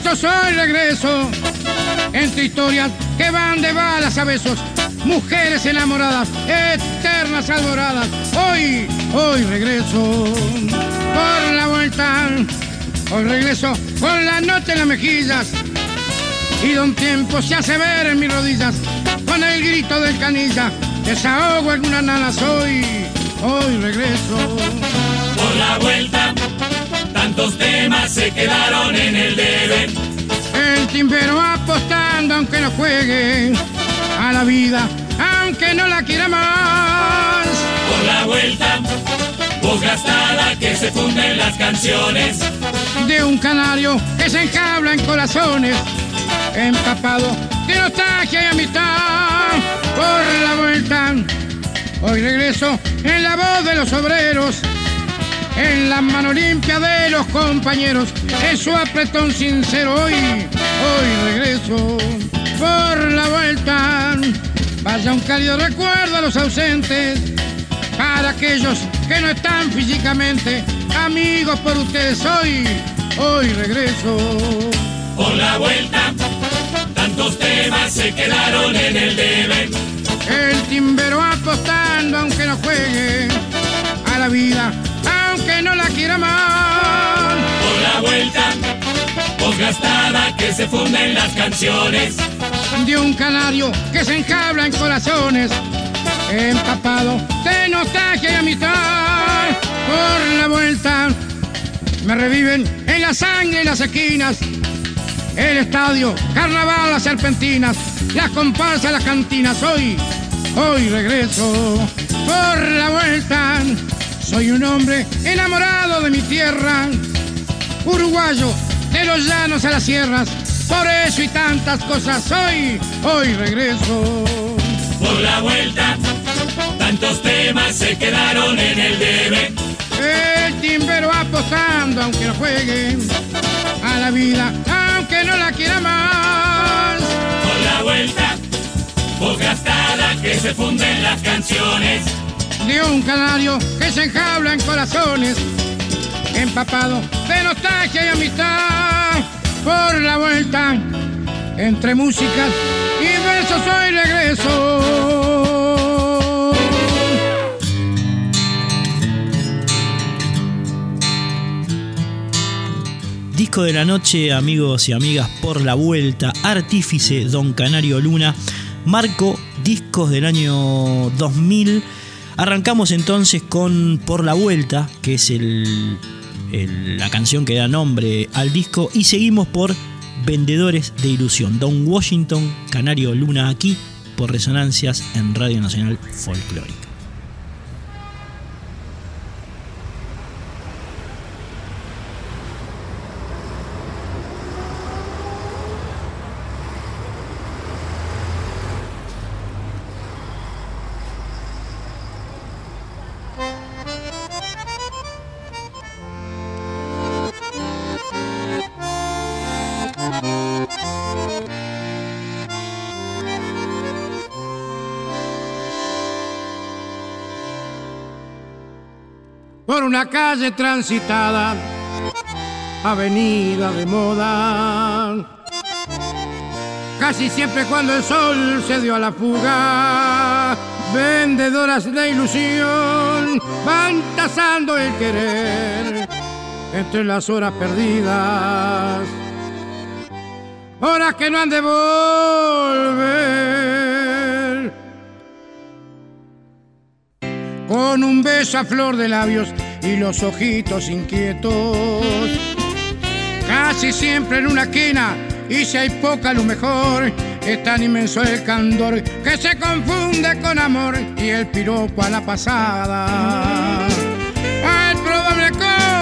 Y versos hoy regreso. Entre historias que van de balas a besos, mujeres enamoradas, eternas alboradas. Hoy, hoy regreso por la vuelta. Hoy regreso con la noche en las mejillas. Y de un tiempo se hace ver en mis rodillas con el grito del canilla. Desahogo en una nana soy. Hoy regreso. Por la vuelta Tantos temas se quedaron en el deber. El timbero apostando aunque no juegue a la vida, aunque no la quiera más. Por la vuelta, voz gastada que se funden las canciones. De un canario que se encabla en corazones, empapado de nostalgia y amistad. Por la vuelta, hoy regreso en la voz de los obreros en la mano limpia de los compañeros, en su apretón sincero hoy, hoy regreso por la vuelta. Vaya un cálido recuerdo a los ausentes, para aquellos que no están físicamente, amigos por ustedes hoy, hoy regreso. Por la vuelta, tantos temas se quedaron en el deber. El timbero apostando aunque no juegue a la vida Por la vuelta, voz gastada que se funden las canciones. De un canario que se encabla en corazones, empapado de nostalgia y amistad. Por la vuelta, me reviven en la sangre y las esquinas. El estadio, carnaval, las serpentinas, las comparsas, las cantinas. Hoy, hoy regreso por la vuelta soy un hombre enamorado de mi tierra, uruguayo de los llanos a las sierras. Por eso y tantas cosas hoy, hoy regreso. Por la vuelta, tantos temas se quedaron en el debe. El timbero apostando aunque no juegue a la vida, aunque no la quiera más. Por la vuelta, voz gastada que se funden las canciones de un canario que se enjabla en corazones, empapado de nostalgia y amistad. Por la vuelta entre música y versos hoy regreso. Disco de la noche, amigos y amigas, por la vuelta, Artífice, Don Canario Luna, Marco, discos del año 2000 Arrancamos entonces con Por la Vuelta, que es la canción que da nombre al disco, y seguimos por Vendedores de Ilusión. Don Washington, Canario Luna aquí, por Resonancias en Radio Nacional Folclórica. Calle transitada, avenida de moda. Casi siempre cuando el sol se dio a la fuga, vendedoras de ilusión van tasando el querer entre las horas perdidas, horas que no han de volver. Con un beso a flor de labios y los ojitos inquietos. Casi siempre en una quina y si hay poca lo mejor, Es tan inmenso el candor que se confunde con amor y el piropo a la pasada. Al probable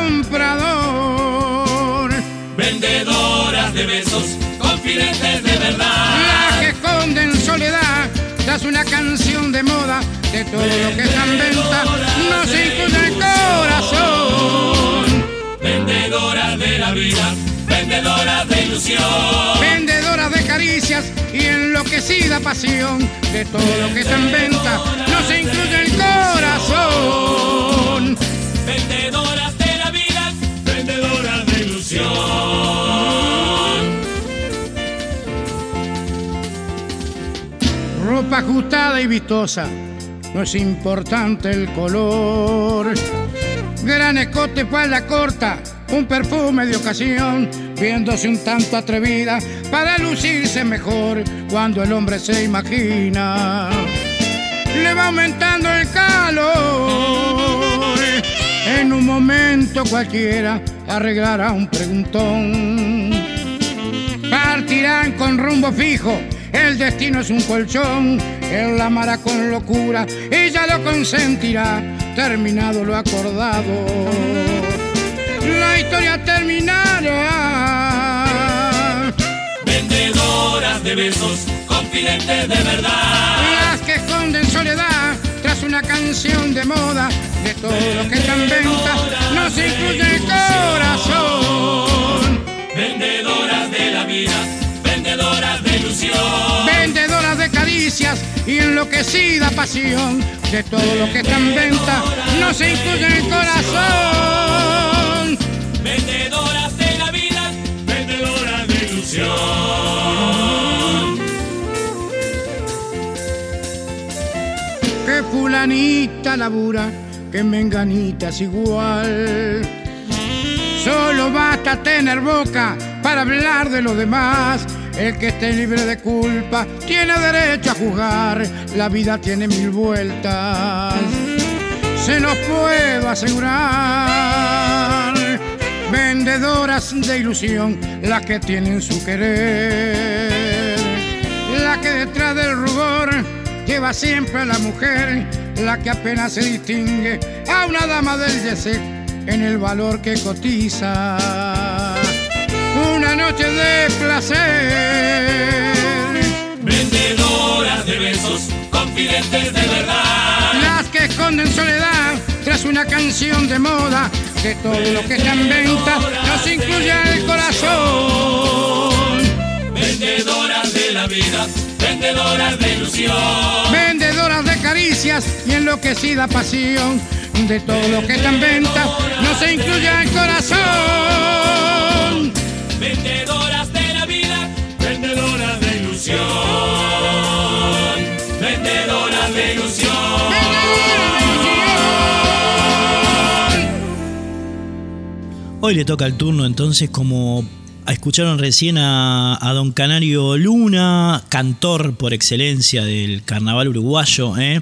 comprador. Vendedoras de besos, confidentes de verdad. Las que esconden soledad tras una canción de moda de todo lo que está en venta. No se incluye Vendedoras de la vida, vendedoras de ilusión. Vendedoras de caricias y enloquecida pasión de todo lo que está en venta. No se incluye el corazón. Vendedoras de la vida, vendedoras de ilusión. Ropa ajustada y vistosa, no es importante el color. Gran escote, falda corta, un perfume de ocasión, viéndose un tanto atrevida para lucirse mejor cuando el hombre se imagina. Le va aumentando el calor. En un momento cualquiera arreglará un preguntón. Partirán con rumbo fijo, el destino es un colchón, él la amará con locura, ella lo consentirá, terminado lo acordado. La historia terminará. Vendedoras de besos, confidentes de verdad. Las que esconden soledad tras una canción de moda de todo lo que está en venta, no se incluye el corazón. Vendedoras de la vida, vendedoras de ilusión. vendedoras de caricias y enloquecida pasión de todo lo que está en venta no se incluye en el corazón que fulanita labura que menganita es igual. Solo basta tener boca para hablar de los demás. El que esté libre de culpa tiene derecho a juzgar. La vida tiene mil vueltas. Se los puedo asegurar. Vendedoras de ilusión, las que tienen su querer. La que detrás del rubor lleva siempre a la mujer, la que apenas se distingue a una dama del yeset en el valor que cotiza. Una noche de placer. Vendedoras de besos, confidentes de verdad. Las que esconden soledad tras una canción de moda de todo lo que está en venta nos incluye el corazón. Vendedoras de la vida, vendedoras de ilusión. Vendedoras de caricias y enloquecida pasión de todo lo que está en venta no se incluye el corazón. Vendedoras de la vida, vendedoras de ilusión. Vendedoras de ilusión. Hoy le toca el turno entonces como escucharon recién a, don Canario Luna, cantor por excelencia del carnaval uruguayo, ¿eh?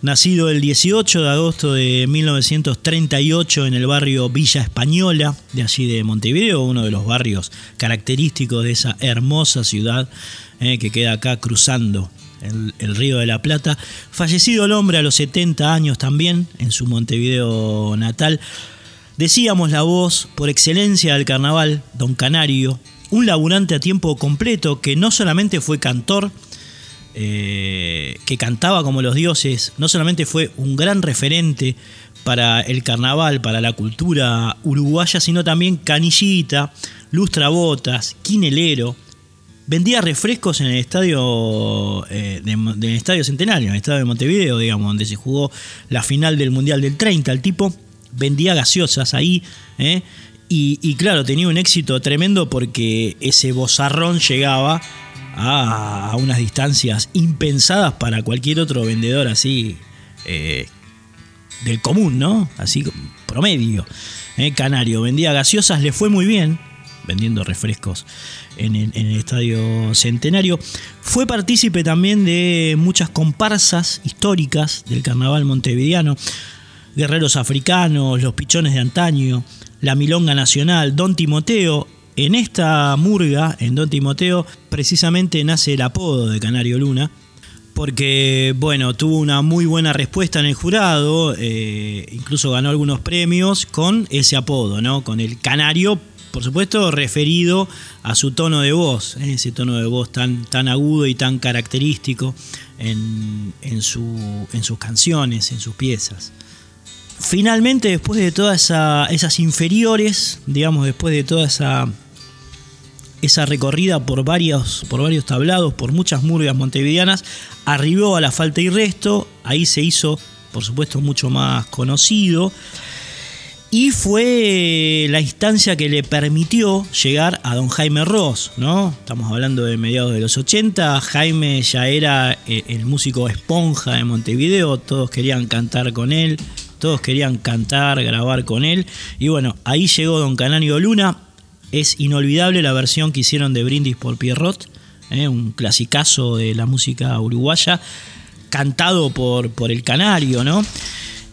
nacido el 18 de agosto de 1938 en el barrio Villa Española, de allí de Montevideo, uno de los barrios característicos de esa hermosa ciudad ¿eh? que queda acá cruzando el, el, Río de la Plata. Fallecido el hombre a los 70 años también, en su Montevideo natal. Decíamos la voz por excelencia del carnaval, don Canario, un laburante a tiempo completo que no solamente fue cantor, eh, que cantaba como los dioses, no solamente fue un gran referente para el carnaval, para la cultura uruguaya, sino también canillita, lustrabotas, quinelero, vendía refrescos en el estadio eh, estadio Centenario, en el estadio de Montevideo, digamos, donde se jugó la final del Mundial del 30. El tipo vendía gaseosas ahí, ¿eh? y, claro, tenía un éxito tremendo porque ese bozarrón llegaba a, a unas distancias impensadas para cualquier otro vendedor así eh, del común, ¿no? Así promedio. ¿eh? Canario vendía gaseosas, le fue muy bien vendiendo refrescos en el, en el, estadio Centenario. Fue partícipe también de muchas comparsas históricas del carnaval montevideano. Guerreros africanos, los pichones de antaño, la milonga nacional, Don Timoteo, en esta murga, en Don Timoteo, precisamente nace el apodo de Canario Luna, porque, bueno, tuvo una muy buena respuesta en el jurado, eh, incluso ganó algunos premios con ese apodo, ¿no? Con el Canario, por supuesto, referido a su tono de voz, ¿eh? ese tono de voz tan, tan agudo y tan característico en, en, su, en sus canciones, en sus piezas. Finalmente, después de todas esa, esas inferiores, digamos, después de toda esa, esa recorrida por varios, por varios tablados, por muchas murgas montevideanas, arribó a la falta y resto, ahí se hizo, por supuesto, mucho más conocido. Y fue la instancia que le permitió llegar a don Jaime Ross, ¿no? Estamos hablando de mediados de los 80. Jaime ya era eh, el músico esponja de Montevideo, todos querían cantar con él, todos querían cantar, grabar con él. Y bueno, ahí llegó don Canario Luna. Es inolvidable la versión que hicieron de Brindis por Pierrot, ¿eh? un clasicazo de la música uruguaya, cantado por, por el Canario, ¿no?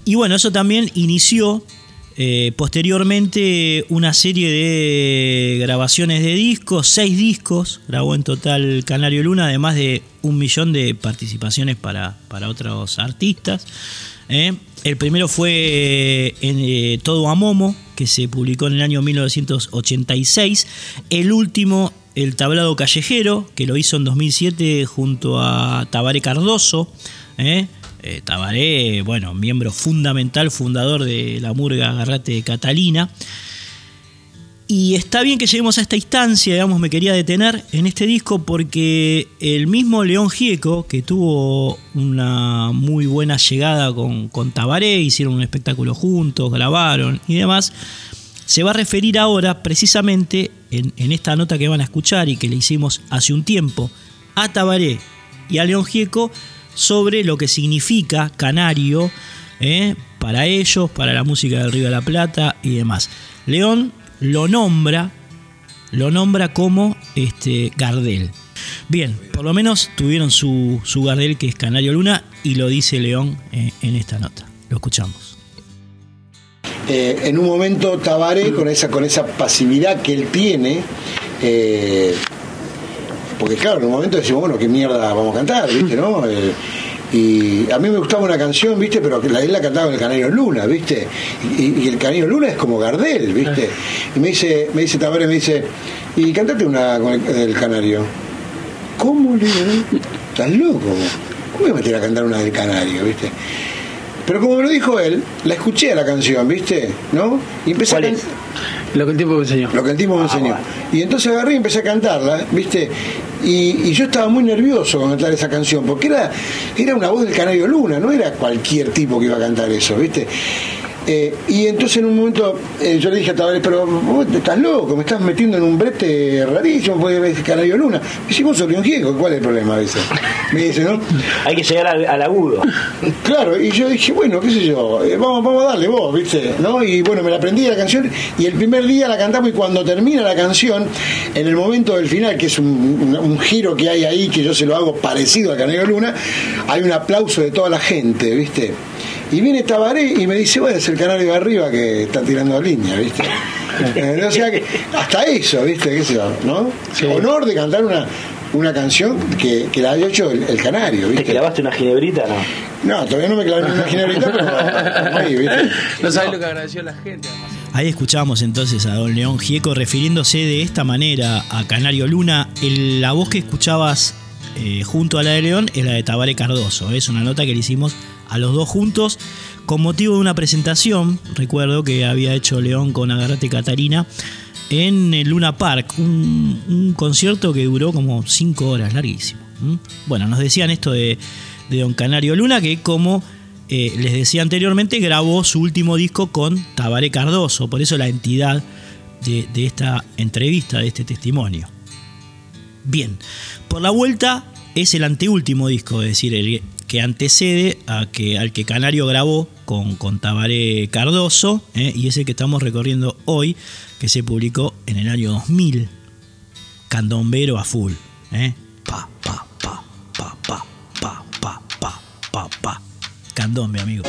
Y bueno, eso también inició eh, posteriormente una serie de grabaciones de discos, seis discos, grabó en total Canario Luna, además de un millón de participaciones para, para otros artistas. ¿Eh? El primero fue en eh, Todo a Momo, que se publicó en el año 1986. El último, El Tablado Callejero, que lo hizo en 2007 junto a Tabaré Cardoso. ¿eh? Eh, Tabaré, bueno, miembro fundamental, fundador de la murga Agarrate Catalina. Y está bien que lleguemos a esta instancia, digamos, me quería detener en este disco porque el mismo León Gieco, que tuvo una muy buena llegada con, con Tabaré, hicieron un espectáculo juntos, grabaron y demás, se va a referir ahora precisamente en, en esta nota que van a escuchar y que le hicimos hace un tiempo a Tabaré y a León Gieco sobre lo que significa Canario ¿eh? para ellos, para la música del Río de la Plata y demás. León lo nombra, lo nombra como este, Gardel. Bien, por lo menos tuvieron su, su Gardel que es Canario Luna y lo dice León eh, en esta nota. Lo escuchamos. Eh, en un momento Tabaré, con esa, con esa pasividad que él tiene, eh, porque claro, en un momento decimos, bueno, qué mierda vamos a cantar, ¿viste? ¿no? Y a mí me gustaba una canción, ¿viste? Pero que la, él la cantaba en el Canario Luna, ¿viste? Y, y el Canario Luna es como Gardel, ¿viste? Y me dice, me dice Tabaré, me dice, y cantate una con el, del Canario. ¿Cómo le? ¿Estás loco? ¿Cómo voy a meter a cantar una del Canario, ¿viste? Pero como me lo dijo él, la escuché a la canción, ¿viste? ¿No? Y empecé ¿Cuál a es? Lo que el tiempo me enseñó. lo que el tipo me Ah, enseñó. bueno. Y entonces agarré y empecé a cantarla, ¿viste? Y, y yo estaba muy nervioso con cantar esa canción, porque era, era una voz del Canario Luna, no era cualquier tipo que iba a cantar eso, ¿viste? Eh, y entonces en un momento eh, yo le dije a Tabaré, pero vos estás loco, me estás metiendo en un brete rarísimo, porque es Canario Luna. Y si vos sos ¿cuál es el problema? Dice. Me dice, ¿no? Hay que llegar al, al agudo. Claro, y yo dije, bueno, qué sé yo, eh, vamos, vamos a darle vos, ¿viste? ¿No? Y bueno, me la aprendí la canción y el primer día la cantamos y cuando termina la canción, en el momento del final, que es un, un- un giro que hay ahí, que yo se lo hago parecido a Canario Luna, hay un aplauso de toda la gente, ¿viste? Y viene Tabaré y me dice, bueno, es el canario de arriba que está tirando línea, ¿viste? Eh, o sea que hasta eso, ¿viste? ¿Qué sé yo, ¿no? Honor de cantar una, una canción que, que la haya hecho el, el canario, ¿Te ¿viste? clavaste una ginebrita? No. No, todavía no me clavé una ginebrita, pero ahí, ¿viste? No sabes lo que agradeció la gente. además. Ahí escuchamos entonces a don León Gieco refiriéndose de esta manera a Canario Luna. El- la voz que escuchabas eh, junto a la de León es la de Tabaré Cardoso. Es una nota que le hicimos a los dos juntos con motivo de una presentación, recuerdo que había hecho León con Agarrate Catarina, en el Luna Park, un, concierto que duró como cinco horas, larguísimo. Bueno, nos decían esto de, de don Canario Luna, que como eh, les decía anteriormente, grabó su último disco con Tabaré Cardoso, por eso la entidad de, de esta entrevista, de este testimonio. Bien, por la vuelta es el anteúltimo disco, es decir, el que antecede a que, al que Canario grabó con, con Tabaré Cardoso, ¿eh? y es el que estamos recorriendo hoy, que se publicó en el año 2000. Candombero a full. ¿eh? Pa, pa, pa, pa, pa, pa, pa, pa, pa, pa. Candombe, amigo.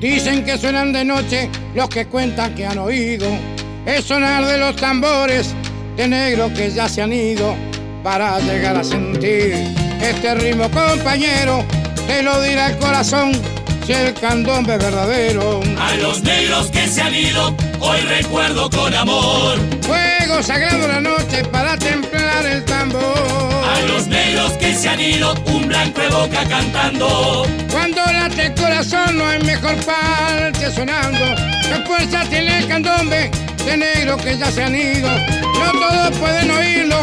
Dicen que suenan de noche los que cuentan que han oído. Es sonar de los tambores de negro que ya se han ido para llegar a sentir este ritmo, compañero. Te lo dirá el corazón si el candombe es verdadero. A los negros que se han ido, hoy recuerdo con amor. Fuego sagrado la noche para templar el tambor. A los negros que se han ido, un blanco boca cantando. Cuando late el corazón no hay mejor parte sonando. ¿Qué fuerza tiene el candombe de negro que ya se han ido? No todos pueden oírlo,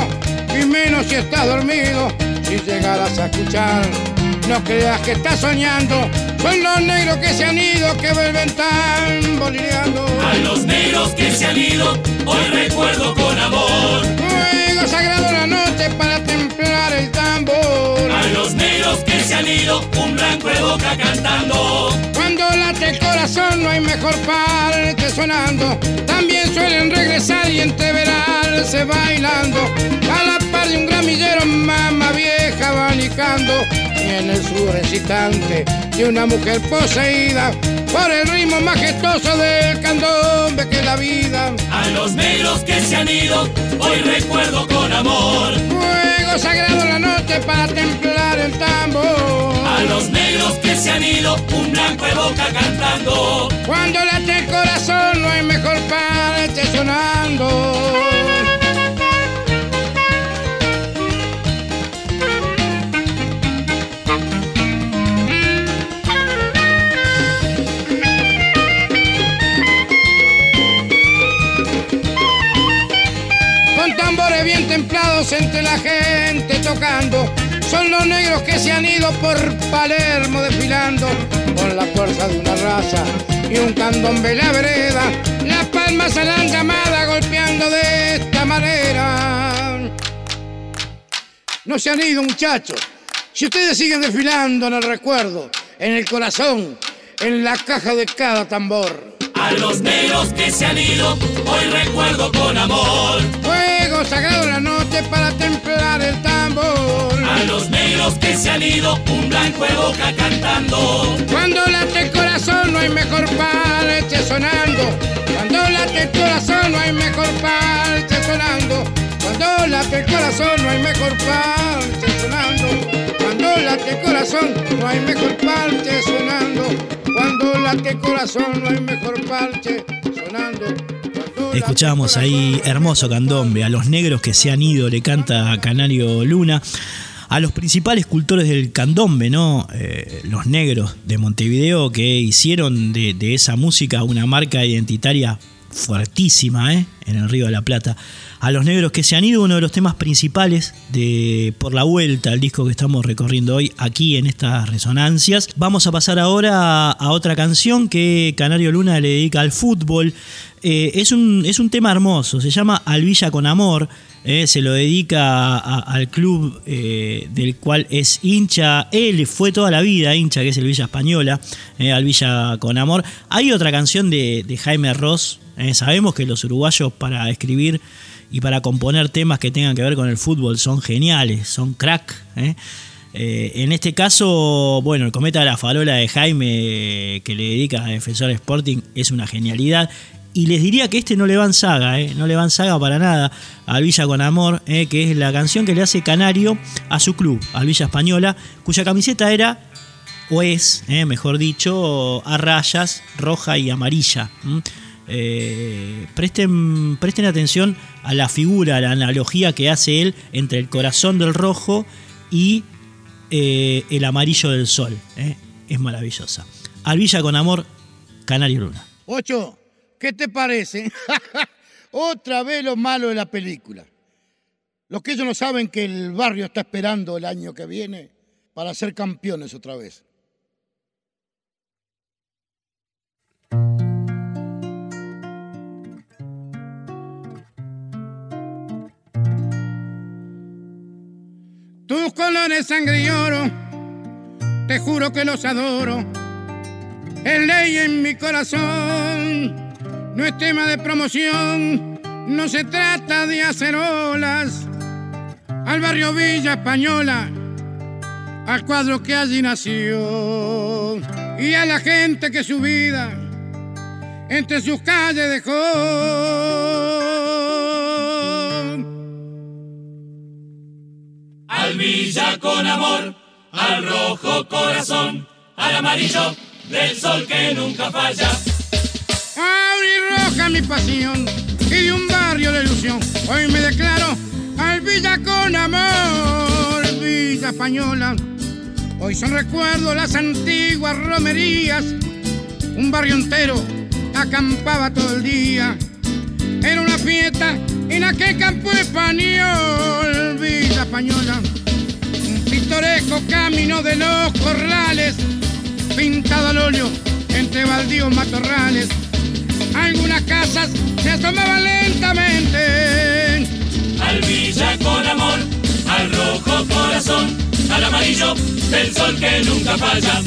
y menos si estás dormido. Si llegaras a escuchar, no creas que estás soñando. Son los negros que se han ido, que vuelven tan bolineando. A los negros que se han ido, hoy recuerdo con amor. Fuego sagrado la noche para templar el tambor. A los negros que se han ido, un blanco boca cantando. Cuando late el corazón no hay mejor parte sonando. También suelen regresar y entreverarse bailando. A la par de un gramillero, mamá vieja abanicando. Y en el sur excitante de una mujer poseída por el ritmo majestuoso del candombe que la vida. A los negros que se han ido, hoy recuerdo con amor. Fuego sagrado la noche para templar el tambor. A los negros que se han ido, un blanco boca cantando. Cuando late el corazón no hay mejor parte sonando. Con tambores bien templados entre la gente tocando. Son los negros que se han ido por Palermo desfilando con la fuerza de una raza y un candombe la vereda. Las palmas a la llamada golpeando de esta manera. No se han ido, muchachos. Si ustedes siguen desfilando en el recuerdo, en el corazón, en la caja de cada tambor. A los negros que se han ido, hoy recuerdo con amor. Fuego sagrado la noche para templar el tambor. A los negros que se han ido, un blanco boca cantando. Cuando late el corazón no hay mejor parte sonando. Cuando late el corazón no hay mejor parte sonando. Cuando late el corazón no hay mejor parte sonando. Cuando late el corazón no hay mejor parte sonando. Cuando late el corazón no hay mejor parte sonando. Escuchamos ahí hermoso candombe, a los negros que se han ido, le canta Canario Luna. A los principales cultores del candombe, ¿no? Eh, los negros de Montevideo que hicieron de esa música una marca identitaria fuertísima, ¿eh? En el Río de la Plata. A los negros que se han ido, uno de los temas principales de Por la Vuelta, el disco que estamos recorriendo hoy aquí en estas resonancias. Vamos a pasar ahora a, otra canción que Canario Luna le dedica al fútbol. Eh, es, un, es un tema hermoso, se llama Alvilla con Amor. eh, se lo dedica al club eh, del cual es hincha. Él fue toda la vida hincha, que es el Villa Española, eh, Alvilla con Amor. Hay otra canción de, de Jaime Ross. Eh, sabemos que los uruguayos para escribir y para componer temas que tengan que ver con el fútbol son geniales, son crack. eh. Eh, en este caso, bueno, el cometa de la farola de Jaime que le dedica a Defensor Sporting es una genialidad. Y les diría que este no le van saga, no le van saga para nada al Villa con Amor, que es la canción que le hace Canario a su club, al Villa Española, cuya camiseta era, o es, mejor dicho, a rayas roja y amarilla. Eh, presten, presten atención a la figura, a la analogía que hace él entre el corazón del rojo y eh, el amarillo del sol. eh. Es maravillosa. Alvilla con amor, Canario Luna. Ocho, ¿qué te parece? Otra vez lo malo de la película. Los que ellos no saben que el barrio está esperando el año que viene para ser campeones otra vez. Colores sangre y oro, te juro que los adoro. Es ley en mi corazón, no es tema de promoción, no se trata de hacer olas. Al barrio Villa Española, al cuadro que allí nació. y a la gente que su vida entre sus calles dejó. Al villa con amor, al rojo corazón, al amarillo del sol que nunca falla. roja mi pasión y de un barrio de ilusión. Hoy me declaro al Villa con amor, Villa Española. Hoy son recuerdos las antiguas romerías, un barrio entero acampaba todo el día. Era una fiesta en aquel campo español, Villa Española. Pintoresco camino de los corrales, pintado al óleo entre baldíos matorrales. Algunas casas se asomaban lentamente. Al villa con amor, al rojo corazón, al amarillo del sol que nunca falla.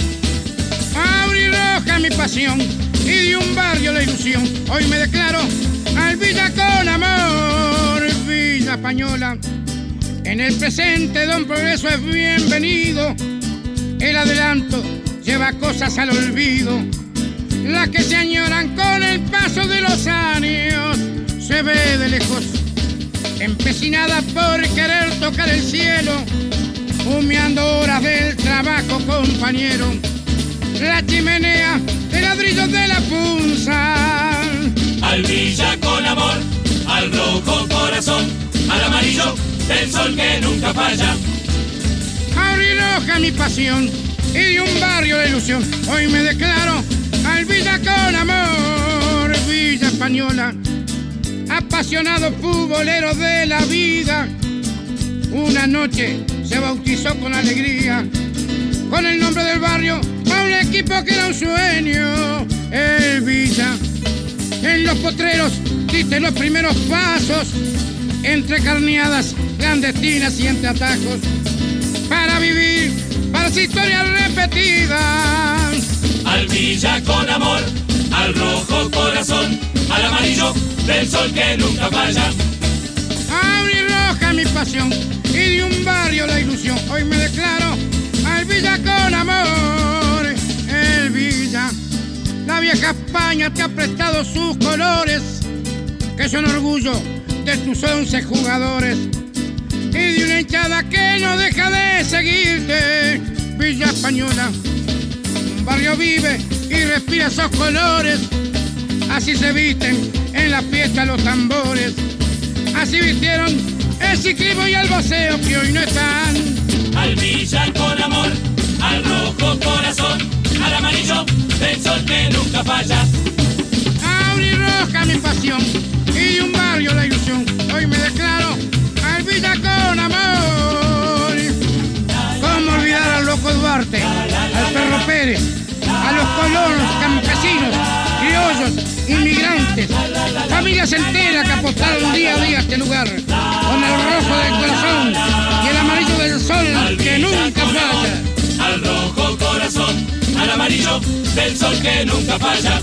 roja mi pasión y de un barrio la ilusión. Hoy me declaro al Villa con amor, Villa Española. En el presente Don Progreso es bienvenido. El adelanto lleva cosas al olvido. Las que se añoran con el paso de los años. Se ve de lejos, empecinada por querer tocar el cielo. Humeando horas del trabajo, compañero. La chimenea de ladrillos de la punza. Al villa con amor, al rojo corazón, al amarillo del sol que nunca falla. roja mi pasión y de un barrio de ilusión. Hoy me declaro al Villa con amor, Villa Española. Apasionado futbolero de la vida. Una noche se bautizó con alegría, con el nombre del barrio un equipo que era un sueño, el Villa. En los potreros diste los primeros pasos, entre carneadas clandestinas y entre atajos, para vivir para su historia repetida. Al Villa con amor, al rojo corazón, al amarillo del sol que nunca falla. Abre roja mi pasión y de un barrio la ilusión. Hoy me declaro al Villa con amor. Villa. La vieja España te ha prestado sus colores, que son orgullo de tus once jugadores. Y de una hinchada que no deja de seguirte, Villa Española. Un barrio vive y respira esos colores, así se visten en la fiesta los tambores. Así vistieron el ciclismo y el boceo que hoy no están. Al Villa con amor, al rojo corazón al amarillo del sol que nunca falla. Roja mi pasión y un barrio la ilusión. Hoy me declaro al Villa con amor. ¿Cómo olvidar al loco Duarte, al perro Pérez, a los colonos, campesinos, criollos, inmigrantes, familias enteras que apostaron día a día a este lugar, con el rojo del corazón y el amarillo del sol que nunca falla. Al rojo corazón al amarillo del sol que nunca falla.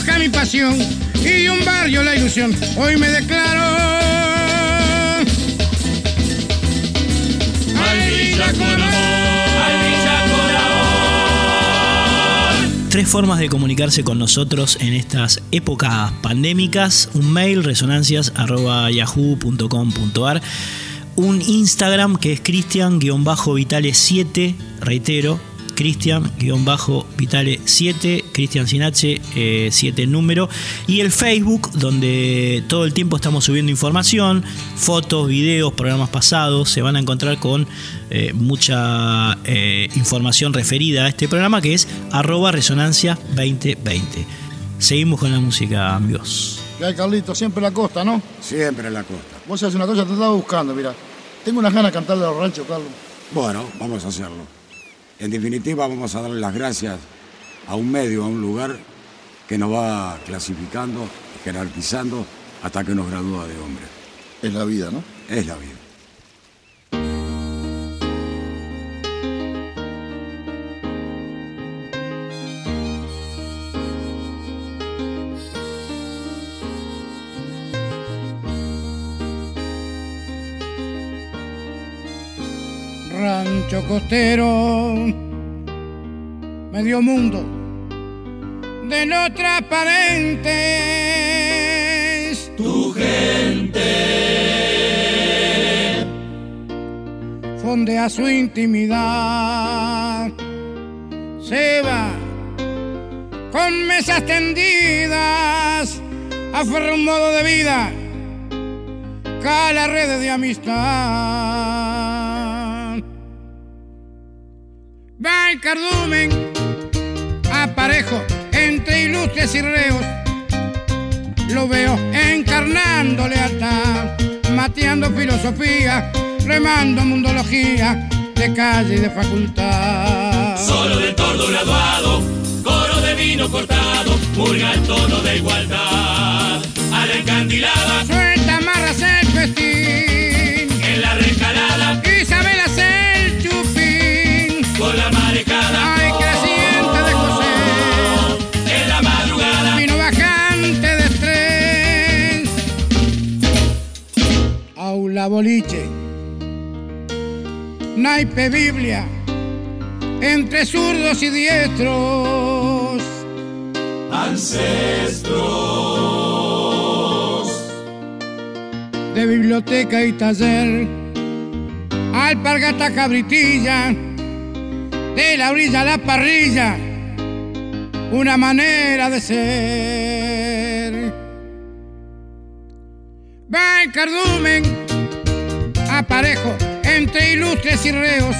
Roja mi pasión y un barrio la ilusión. Hoy me declaro. Al con amor. Tres formas de comunicarse con nosotros en estas épocas pandémicas. Un mail resonancias.yahoo.com.ar un Instagram que es cristian-vitale7, reitero, Cristian-Vitale7, Cristian sin H, 7 número, y el Facebook, donde todo el tiempo estamos subiendo información, fotos, videos, programas pasados, se van a encontrar con eh, mucha eh, información referida a este programa que es arroba resonancia 2020. Seguimos con la música, amigos. ¿Qué hay, Carlito? Siempre en la costa, ¿no? Siempre en la costa. Vos sabés una cosa, te estaba buscando, mira. Tengo unas ganas de cantar de los ranchos, Carlos. Bueno, vamos a hacerlo. En definitiva, vamos a darle las gracias a un medio, a un lugar que nos va clasificando, jerarquizando hasta que nos gradúa de hombre. Es la vida, ¿no? Es la vida. Rancho costero medio mundo de no transparentes. Tu gente fondea su intimidad. Se va con mesas tendidas, aferra un modo de vida, cala redes de amistad. El cardumen, aparejo entre ilustres y reos. Lo veo encarnando lealtad, mateando filosofía, remando mundología de calle y de facultad. Solo del tordo graduado, coro de vino cortado, murga el tono de igualdad. A la encandilada, Suelta amarras el festín, Aula boliche, naipe Biblia, entre zurdos y diestros. ancestros. de biblioteca y taller, alpargata cabritilla, de la orilla a la parrilla, una manera de ser. Va el cardumen, aparejo entre ilustres y reos,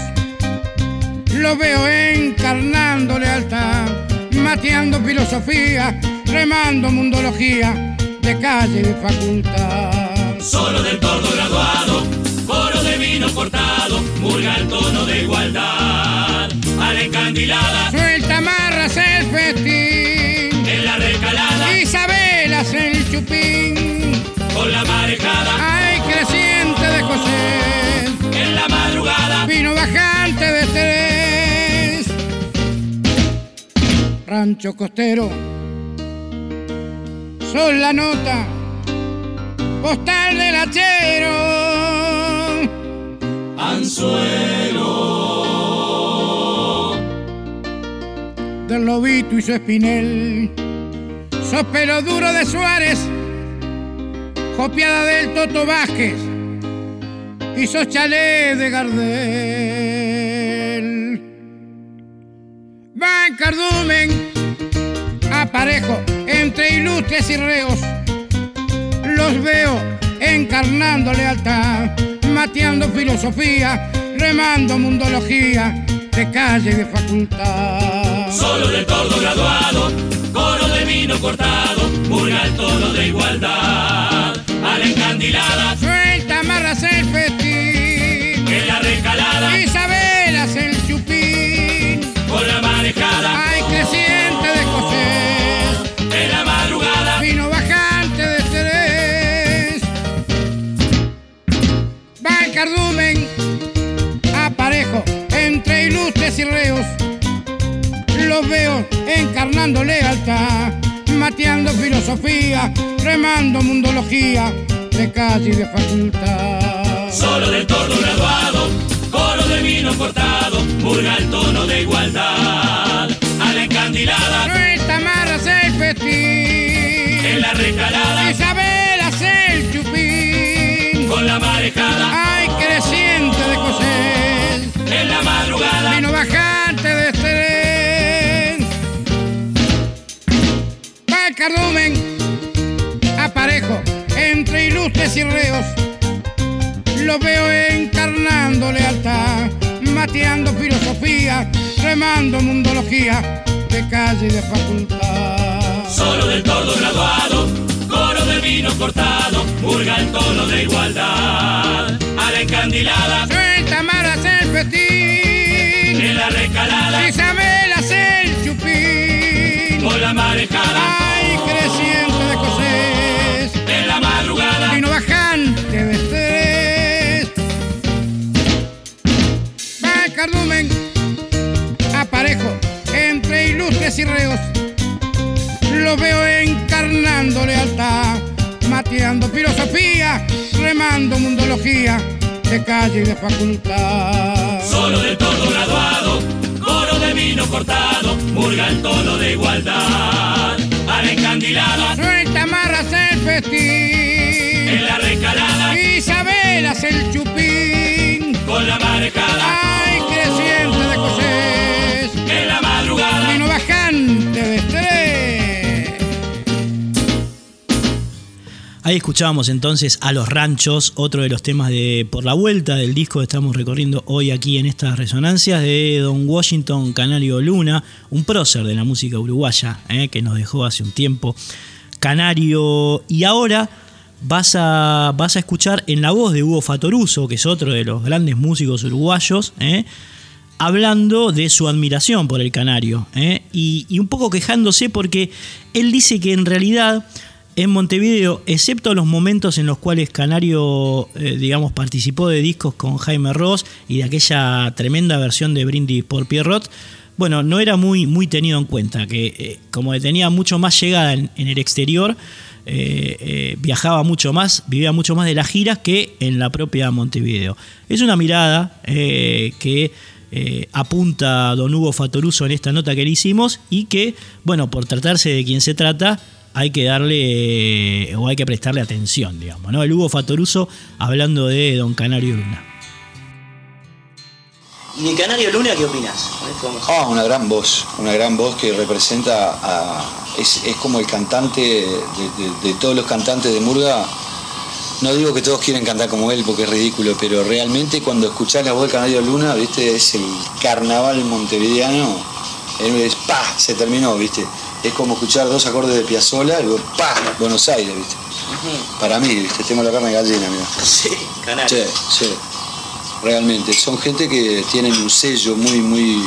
lo veo encarnando lealtad, mateando filosofía, remando mundología de calle y facultad. Solo del tordo graduado, coro de vino cortado, murga el tono de igualdad. A la encandilada, Suelta amarras el festín, en la recalada, Isabel hace el chupín, con la marejada, José, en la madrugada, vino bajante de tres. Rancho costero, son la nota, postal del hachero. anzuelo. del lobito y su espinel. Sos pelo duro de Suárez, copiada del Toto Vázquez, y sos chalet de Gardel. Va en cardumen, aparejo entre ilustres y reos. Los veo encarnando lealtad, mateando filosofía, remando mundología de calle y de facultad. Solo del tordo graduado, coro de vino cortado, murga el tono de igualdad. A la encandilada, Los veo encarnando lealtad, mateando filosofía, remando mundología de y de facultad. solo del tordo graduado, coro de vino cortado, murga el tono de igualdad. A la encandilada, Suelta amarras el festín. en la recalada, Isabel hace el chupín. con la marejada, Ay, creciente de José. en la madrugada, cardumen, aparejo entre ilustres y reos. Lo veo encarnando lealtad, mateando filosofía, remando mundología de calle y de facultad. solo del tordo graduado, coro de vino cortado, murga el tono de igualdad. A la encandilada, Suelta amarras el festín. en la recalada, Isabel hace el chupín. con la marejada, cardumen, aparejo entre ilustres y reos. Lo veo encarnando lealtad, mateando filosofía, remando mundología de calle y de facultad. solo del tordo graduado, Oro de vino cortado, murga en tono de igualdad. A la encandilada, Suelta amarras el festín. Ahí escuchábamos entonces a Los Ranchos, otro de los temas de Por la Vuelta del disco que estamos recorriendo hoy aquí en estas resonancias de Don Washington Canario Luna, un prócer de la música uruguaya eh, que nos dejó hace un tiempo. Canario, y ahora vas a, vas a escuchar en la voz de Hugo Fatoruso, que es otro de los grandes músicos uruguayos, eh, hablando de su admiración por el Canario eh, y, y un poco quejándose porque él dice que en realidad en Montevideo, excepto los momentos en los cuales Canario, eh, digamos, participó de discos con Jaime Ross y de aquella tremenda versión de Brindis por Pierrot, bueno, no era muy, muy tenido en cuenta, que eh, como tenía mucho más llegada en, el exterior, eh, viajaba mucho más, vivía mucho más de las giras que en la propia Montevideo. Es una mirada que apunta don Hugo Fatoruso en esta nota que le hicimos y que, bueno, por tratarse de quien se trata, hay que darle o hay que prestarle atención, digamos, ¿no? El Hugo Fatoruso hablando de Don Canario Luna. ¿Y de Canario Luna qué opinas? Ah, una gran voz, una gran voz que representa a. Es, es como el cantante de, de- de todos los cantantes de Murga. No digo que todos quieren cantar como él porque es ridículo, pero realmente cuando escuchás la voz de Canario Luna, viste, es el carnaval montevideano. Él es pa, se terminó, viste. Es como escuchar dos acordes de Piazzolla y luego pa, Buenos Aires, viste. Para mí, viste, tengo la carne de gallina, mira. Sí, Canario. Sí, sí. Realmente. Son gente que tienen un sello muy, muy.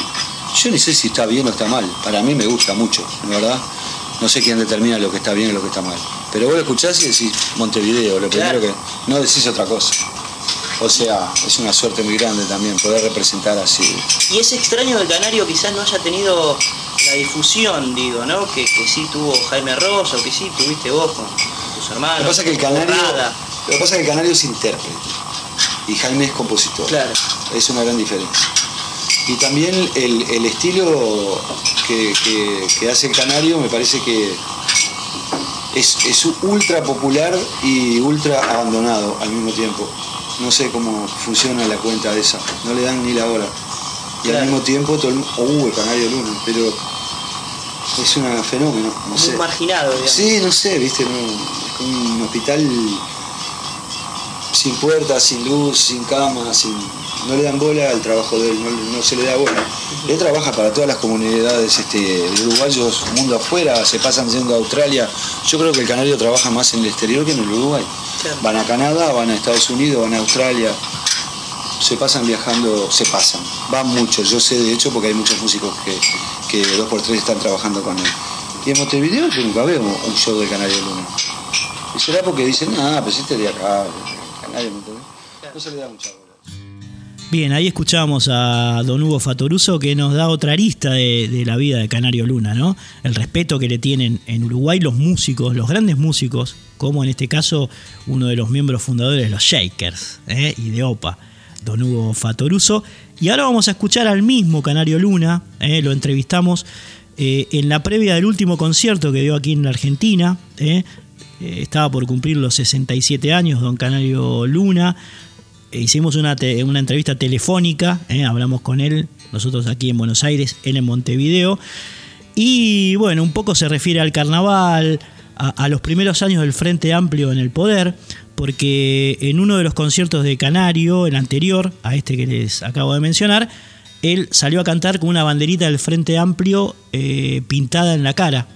Yo ni sé si está bien o está mal. Para mí me gusta mucho, la verdad. No sé quién determina lo que está bien y lo que está mal. Pero vos lo escuchás y decís Montevideo, lo primero que. No decís otra cosa. O sea, es una suerte muy grande también poder representar así. Y es extraño que Canario quizás no haya tenido la difusión, digo, ¿no? Que, que sí tuvo Jaime Ross o que sí tuviste vos con tus hermanos. Lo que pasa es que el canario. Lo que pasa es que el canario es intérprete. Y Jaime es compositor. Claro. Es una gran diferencia. Y también el, el estilo que, que- que hace el canario me parece que es, es ultra popular y ultra abandonado al mismo tiempo. No sé cómo funciona la cuenta esa. No le dan ni la hora. Y al mismo tiempo todo el mundo. ¡Uh, el canario Luna! Pero es un fenómeno. No Muy sé. marginado, digamos. Sí, no sé, viste, como un hospital sin puertas, sin luz, sin cama, sin, no le dan bola al trabajo de él, no, no se le da bola. Él trabaja para todas las comunidades este, uruguayos, mundo afuera, se pasan yendo a Australia. Yo creo que el canario trabaja más en el exterior que en el Uruguay. Claro. Van a Canadá, van a Estados Unidos, van a Australia. Se pasan viajando, se pasan. Van muchos, yo sé de hecho porque hay muchos músicos que, dos por tres están trabajando con él. Y en Montevideo yo nunca veo un show del Canario Luna. Y será porque dicen, ah, pues este de acá, Canario Montevideo. No se le da mucha. Bien, ahí escuchábamos a don Hugo Fatoruso que nos da otra arista de, de la vida de Canario Luna, ¿no? El respeto que le tienen en Uruguay los músicos, los grandes músicos, como en este caso uno de los miembros fundadores de los Shakers ¿eh? y de OPA, don Hugo Fatoruso. Y ahora vamos a escuchar al mismo Canario Luna, ¿eh? lo entrevistamos eh, en la previa del último concierto que dio aquí en la Argentina. ¿eh? Estaba por cumplir los 67 años, don Canario Luna. Eh, hicimos una, una entrevista telefónica, hablamos con él, nosotros aquí en Buenos Aires, él en Montevideo. Y bueno, un poco se refiere al carnaval, a los primeros años del Frente Amplio en el poder, porque en uno de los conciertos de Canario, el anterior a este que les acabo de mencionar, él salió a cantar con una banderita del Frente Amplio eh, pintada en la cara.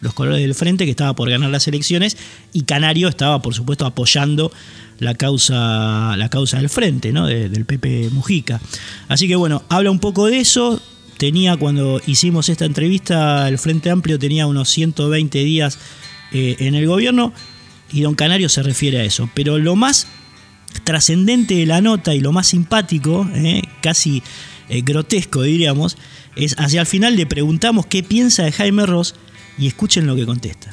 Los colores del frente que estaba por ganar las elecciones y Canario estaba, por supuesto, apoyando la causa, la causa del frente, ¿no? De- del Pepe Mujica. Así que bueno, habla un poco de eso. Tenía cuando hicimos esta entrevista, el Frente Amplio tenía unos 120 días eh, en el gobierno y don Canario se refiere a eso. Pero lo más trascendente de la nota y lo más simpático, eh, casi eh, grotesco diríamos, es hacia el final le preguntamos qué piensa de Jaime Ross y escuchen lo que contesta.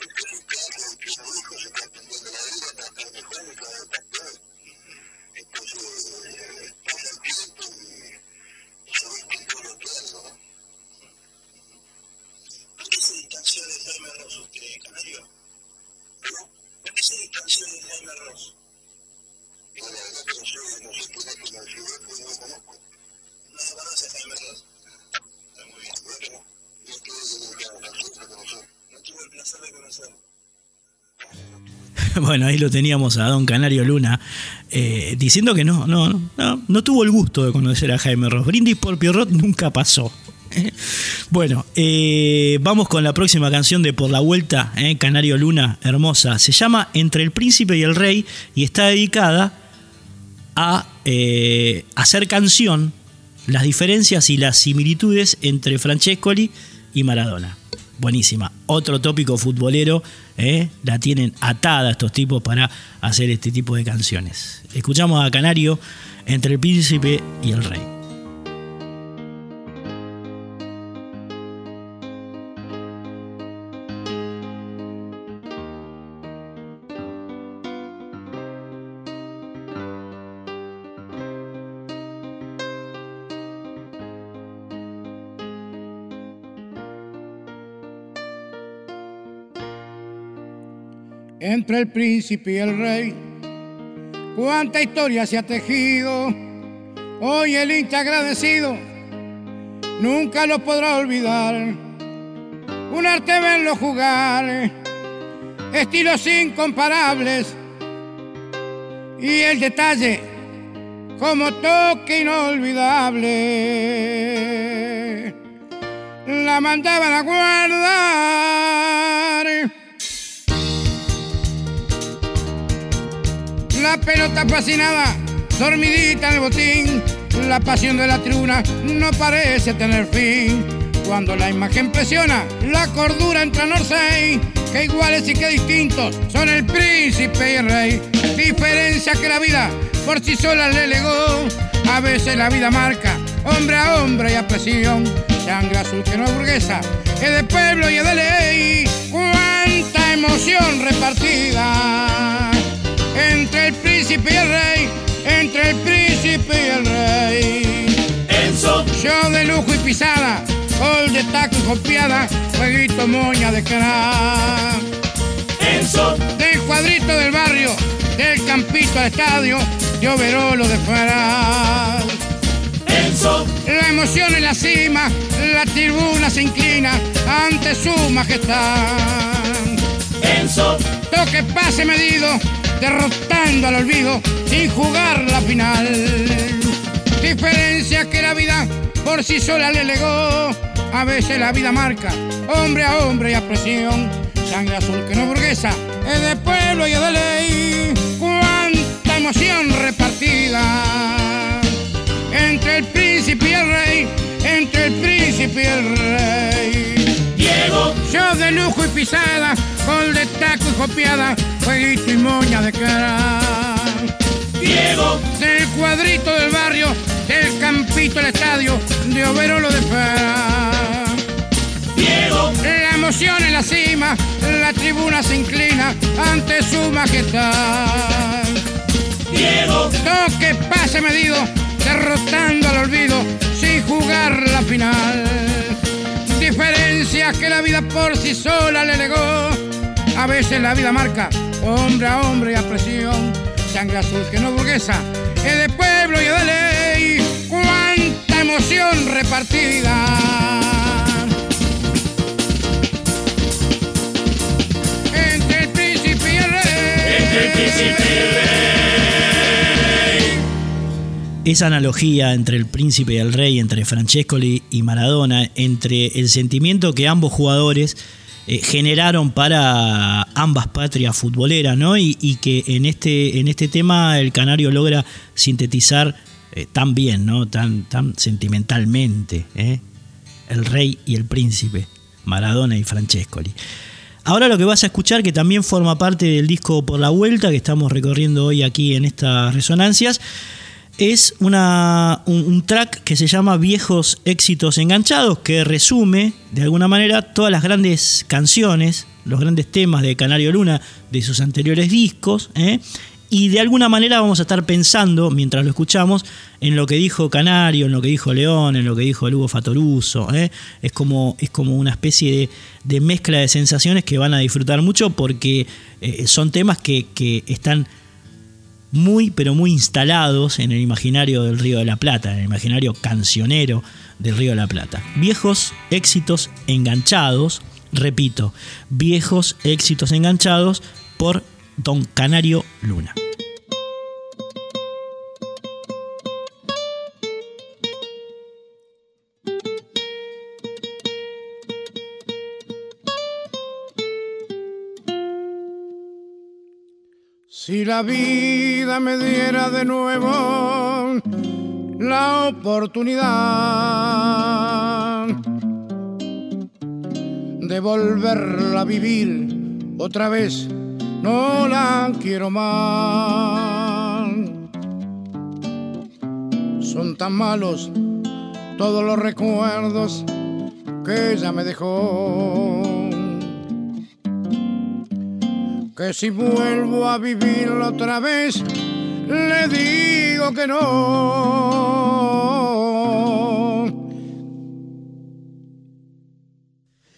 Thank you. ahí lo teníamos a Don Canario Luna eh, diciendo que no, no, no, no tuvo el gusto de conocer a Jaime Ross. Brindis por Pierrot nunca pasó. Bueno, eh, vamos con la próxima canción de Por la Vuelta, eh, Canario Luna, hermosa. Se llama Entre el Príncipe y el Rey y está dedicada a hacer canción las diferencias y las similitudes entre Francescoli y Maradona. Buenísima. Otro tópico futbolero ¿eh? la tienen atada estos tipos para hacer este tipo de canciones. Escuchamos a Canario entre el príncipe y el rey. Entre el príncipe y el rey. Cuánta historia se ha tejido, hoy el hincha agradecido nunca lo podrá olvidar. Un arte verlo jugar, estilos incomparables y el detalle como toque inolvidable. La mandaban a guardar La pelota fascinada, dormidita en el botín. La pasión de la tribuna no parece tener fin. Cuando la imagen presiona, la cordura entra en Orsay, que iguales y que distintos son el príncipe y el rey. Diferencia que la vida por sí sola le legó. A veces la vida marca hombre a hombre y a presión. Sangre azul que no es burguesa, es de pueblo y es de ley. Cuánta emoción repartida entre el príncipe y el rey, entre el príncipe y el rey. Enzo. Show de lujo y pisada, gol de taco y copiada, jueguito moña de crack. Enzo. Del cuadrito del barrio, del campito al estadio, de overolo de fuera. Enzo. La emoción en la cima, la tribuna se inclina ante su majestad. Enzo. Toque pase medido, derrotando al olvido sin jugar la final. Diferencia que la vida por sí sola le legó, A veces la vida marca, hombre a hombre y a presión. Sangre azul que no burguesa, es de pueblo y es de ley. Cuánta emoción repartida entre el príncipe y el rey, entre el príncipe y el rey. Diego, Yo de lujo y pisada, gol de taco y copiada, jueguito y moña de cara. Diego, Del cuadrito del barrio, del campito el estadio, de Overo lo de fuera. Diego, La emoción en la cima, la tribuna se inclina ante su majestad. Diego, Toque pase medido, derrotando al olvido, sin jugar la final. Que la vida por sí sola le legó. A veces la vida marca, hombre a hombre y a presión. Sangre azul que no burguesa, es de pueblo y es de ley. Cuánta emoción repartida. Entre el príncipe y el rey. entre el príncipe y el rey. Esa analogía entre el príncipe y el rey, entre Francescoli y Maradona, entre el sentimiento que ambos jugadores eh, generaron para ambas patrias futboleras, ¿no? Y, que en este, en este tema el Canario logra sintetizar eh, tan bien, ¿no? Tan, tan sentimentalmente, ¿eh? El rey y el príncipe, Maradona y Francescoli. Ahora lo que vas a escuchar, que también forma parte del disco Por la Vuelta, que estamos recorriendo hoy aquí en estas resonancias, es una, un, track que se llama Viejos Éxitos Enganchados, que resume de alguna manera todas las grandes canciones, los grandes temas de Canario Luna de sus anteriores discos. ¿eh? Y de alguna manera vamos a estar pensando, mientras lo escuchamos, en lo que dijo Canario, en lo que dijo León, en lo que dijo Lugo Fatoruso. ¿eh? Es, como, es como una especie de, de, mezcla de sensaciones que van a disfrutar mucho porque eh, son temas que, que están muy, pero muy instalados en el imaginario del Río de la Plata, en el imaginario cancionero del Río de la Plata. Viejos éxitos enganchados, repito, viejos éxitos enganchados por Don Canario Luna. Si la vida me diera de nuevo la oportunidad de volverla a vivir otra vez, no la quiero más. Son tan malos todos los recuerdos que ella me dejó que si vuelvo a vivirlo otra vez, le digo que no.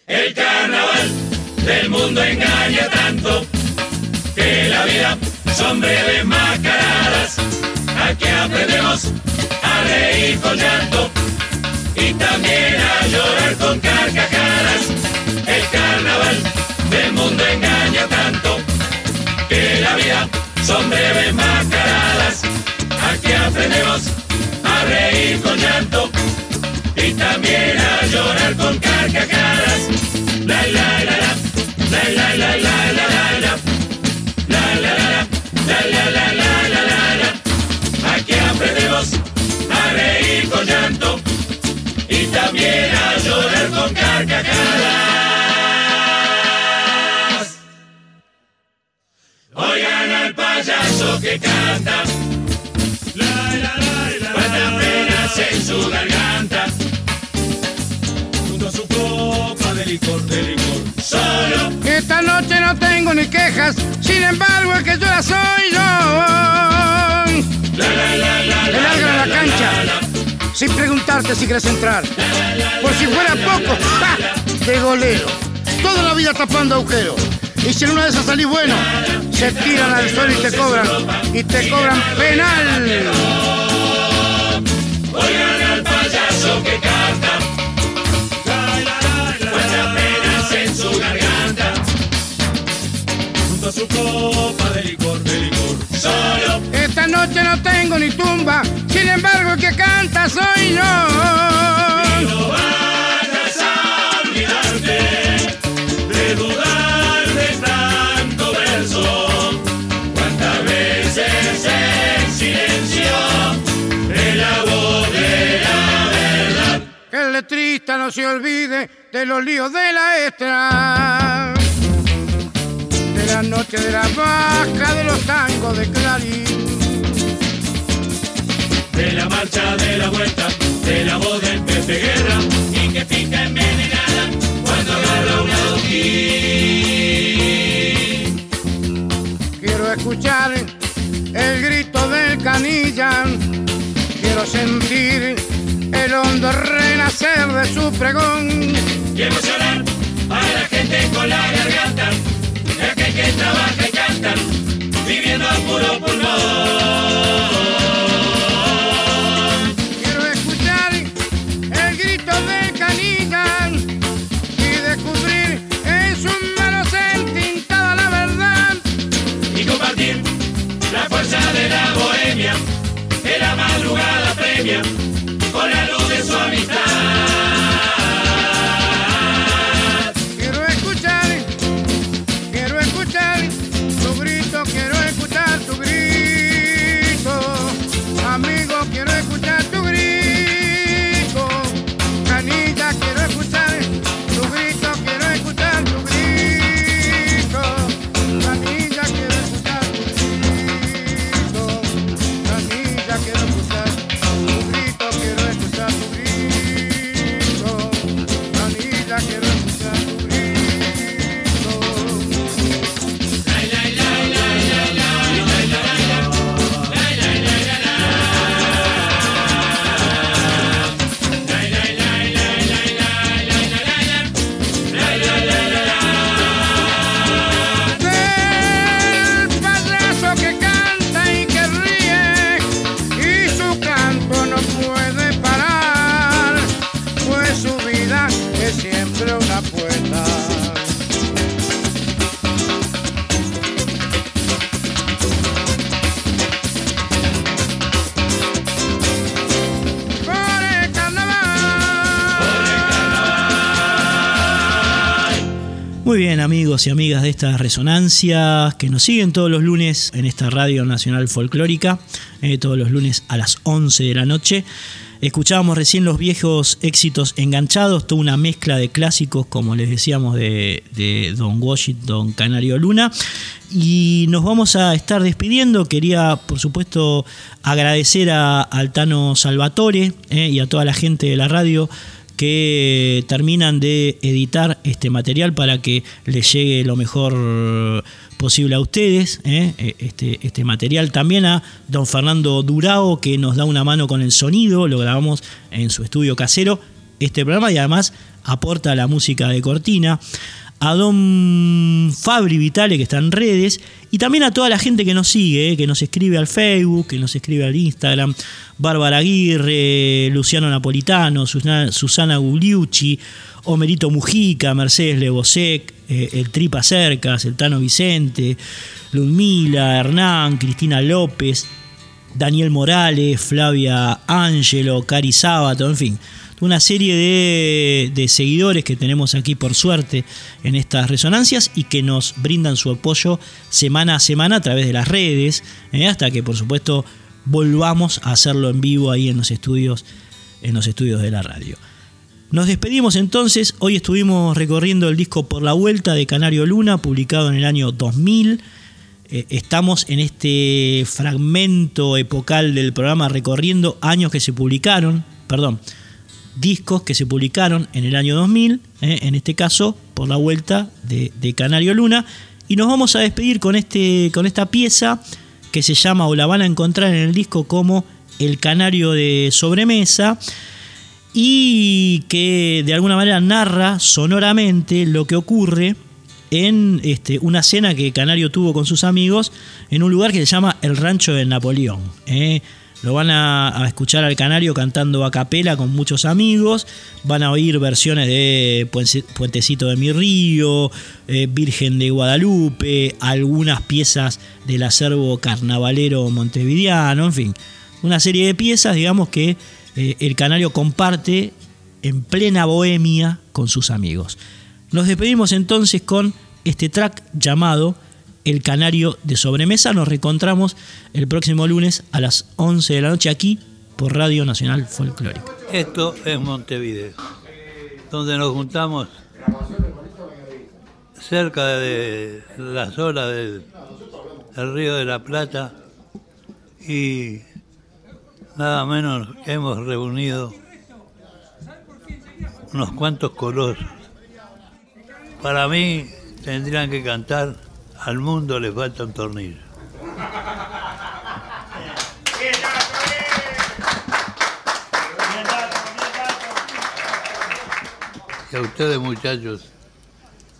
El carnaval del mundo engaña tanto que la vida son breves mascaradas. Aquí aprendemos a reír con llanto y también a llorar con carcajadas. El carnaval del mundo engaña tanto son breves mascaradas. Aquí aprendemos a reír con llanto y también a llorar con carcajadas. La la la la, la la la la la la la, la la la la, la la la la la la. Aquí aprendemos a reír con llanto y también a llorar con carcajadas. Oigan al payaso que canta. Cuántas penas en su garganta. Junto a su copa de licor, de licor. Solo. Esta noche no tengo ni quejas, sin embargo el que llora soy yo. La, la, la, la, Te largan a la cancha, sin preguntarte si quieres entrar. Por si fuera poco, ¡ja! de golero. Toda la vida tapando agujeros. Y si en una de esas salís bueno, se tiran al suelo y te cobran. Y te cobran penal. Oigan al payaso que canta. Cuántas penas en su garganta. Junto a su copa de licor, de licor. Solo. Esta noche no tengo ni tumba, sin embargo el que canta soy yo. Señorita no se olvide de los líos de la extra. De la noche de la vaca, de los tangos de Clarín. De la marcha de la vuelta, de la voz del pez de guerra y que pica envenenada cuando agarra un adoquín. Quiero escuchar el grito del canilla, quiero sentir el hondo renacer de su pregón. Y emocionar a la gente con la garganta, de aquel que trabaja y canta, viviendo a puro pulmón. Quiero escuchar el grito del canilla y descubrir en sus manos entintada la verdad. y compartir la fuerza de la bohemia, que la madrugada premia luz amigos y amigas de estas resonancias que nos siguen todos los lunes en esta radio nacional folclórica, eh, todos los lunes a las 11 de la noche. Escuchábamos recién los viejos éxitos enganchados, toda una mezcla de clásicos, como les decíamos, de, Don Washington Canario Luna. Y nos vamos a estar despidiendo. Quería, por supuesto, agradecer a Altano Salvatore eh, y a toda la gente de la radio que terminan de editar este material para que les llegue lo mejor posible a ustedes, ¿eh? este, este material. También a don Fernando Durao, que nos da una mano con el sonido, lo grabamos en su estudio casero, este programa, y además aporta la música de cortina. A don Fabri Vitale, que está en redes, y también a toda la gente que nos sigue, ¿eh? que nos escribe al Facebook, que nos escribe al Instagram, Bárbara Aguirre, Luciano Napolitano, Susana, Gugliucci, Homerito Mujica, Mercedes Lebosec, eh, el Tripa Cercas, el Tano Vicente, Ludmila, Hernán, Cristina López, Daniel Morales, Flavia Ángelo, Cari Sábato, en fin, una serie de, de, seguidores que tenemos aquí por suerte en estas resonancias y que nos brindan su apoyo semana a semana a través de las redes, eh, hasta que por supuesto volvamos a hacerlo en vivo ahí en los estudios, en los estudios de la radio. Nos despedimos entonces, hoy estuvimos recorriendo el disco Por la Vuelta de Canario Luna, publicado en el año 2000. Eh, estamos en este fragmento epocal del programa recorriendo años que se publicaron, perdón, discos que se publicaron en el año 2000, eh, en este caso Por la Vuelta de, Canario Luna. Y nos vamos a despedir con, este, con esta pieza que se llama o la van a encontrar en el disco como El Canario de Sobremesa y que de alguna manera narra sonoramente lo que ocurre en este, una cena que Canario tuvo con sus amigos en un lugar que se llama el Rancho de Napoleón. ¿eh? Lo van a, escuchar al Canario cantando a capela con muchos amigos, van a oír versiones de Puentecito de mi río, eh, Virgen de Guadalupe, algunas piezas del acervo carnavalero montevideano, en fin, una serie de piezas, digamos que eh, el Canario comparte en plena bohemia con sus amigos. Nos despedimos entonces con este track llamado El Canario de Sobremesa. Nos reencontramos el próximo lunes a las 11 de la noche aquí por Radio Nacional Folclórica. Esto es Montevideo. donde nos juntamos cerca de la zona del, Río de la Plata y nada menos hemos reunido unos cuantos colosos. Para mí tendrían que cantar Al mundo le falta un tornillo. Y a ustedes muchachos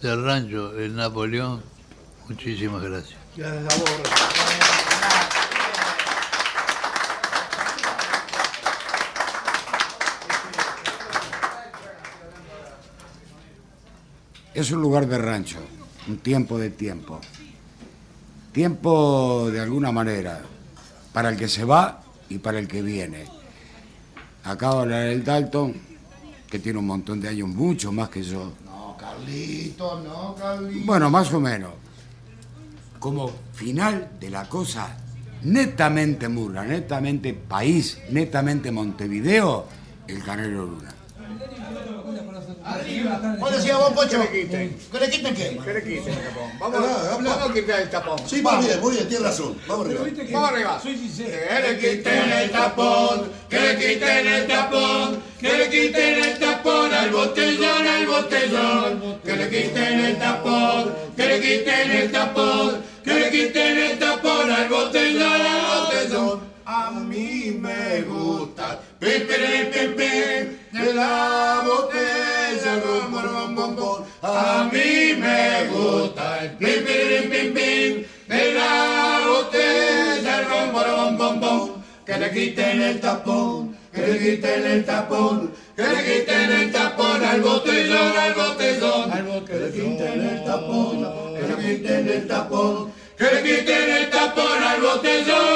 del rancho, el Napoleón, muchísimas gracias. Es un lugar de rancho, un tiempo de tiempo. Tiempo de alguna manera, para el que se va y para el que viene. Acabo de hablar el Dalton, que tiene un montón de años, mucho más que yo. No, Carlito, no, Carlito. Bueno, más o menos. Como final de la cosa netamente Murga, netamente país, netamente Montevideo, el Canelo Luna. ¿Cuál decía vos, Pocho? ¿Que le quiten qué? Que le quiten el tapón. Vamos, Vamos, vamos a quitar el tapón. Sí, muy bien, muy bien, tiene razón. Vamos arriba. Vamos arriba. Que le quiten el tapón, que le quiten el tapón, que le quiten el tapón al botellón, al botellón. Que le quiten el tapón, que le quiten el tapón, que le quiten el tapón al botellón, al botellón. A mí me gusta pim, pim, pim, pim, de la botella, rom, rom, bom, bom. A mí me gusta el pim, pim, pim, pim, de la botella, el rom, bom, bom, bom. Que le quiten el tapón, que le quiten el tapón, que le quiten el tapón al botellón, al botellón. Que le quiten el tapón, que le quiten el tapón, que le quiten el tapón al botellón.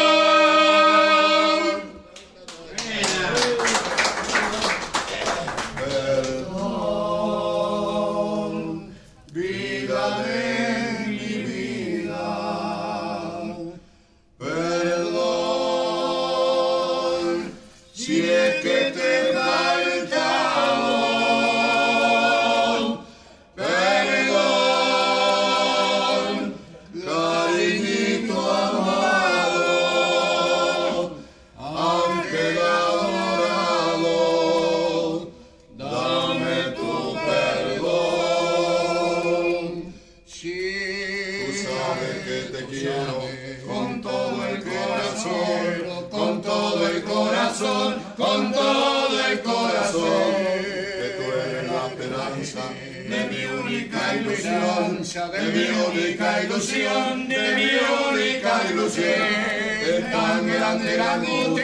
Ilusión, de mi única ilusión. Es tan grande la angustia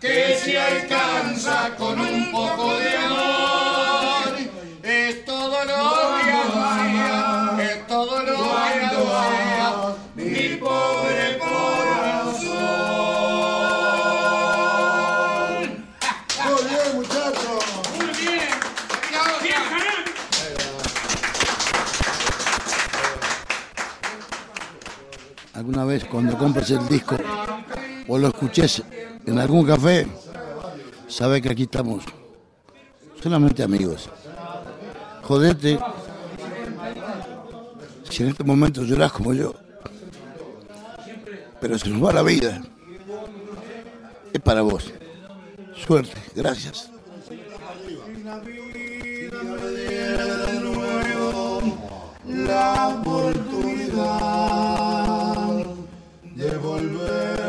que se alcanza con un poco de amor. Es todo lo que desea, es todo lo que desea mi pobre corazón. Muy bien, muchachos. Muy bien. alguna vez cuando compres el disco lo escuches en algún café, sabe que aquí estamos solamente amigos. Jodete, Si en este momento llorás como yo, pero se nos va la vida, es para vos. Suerte, gracias. la oportunidad de volver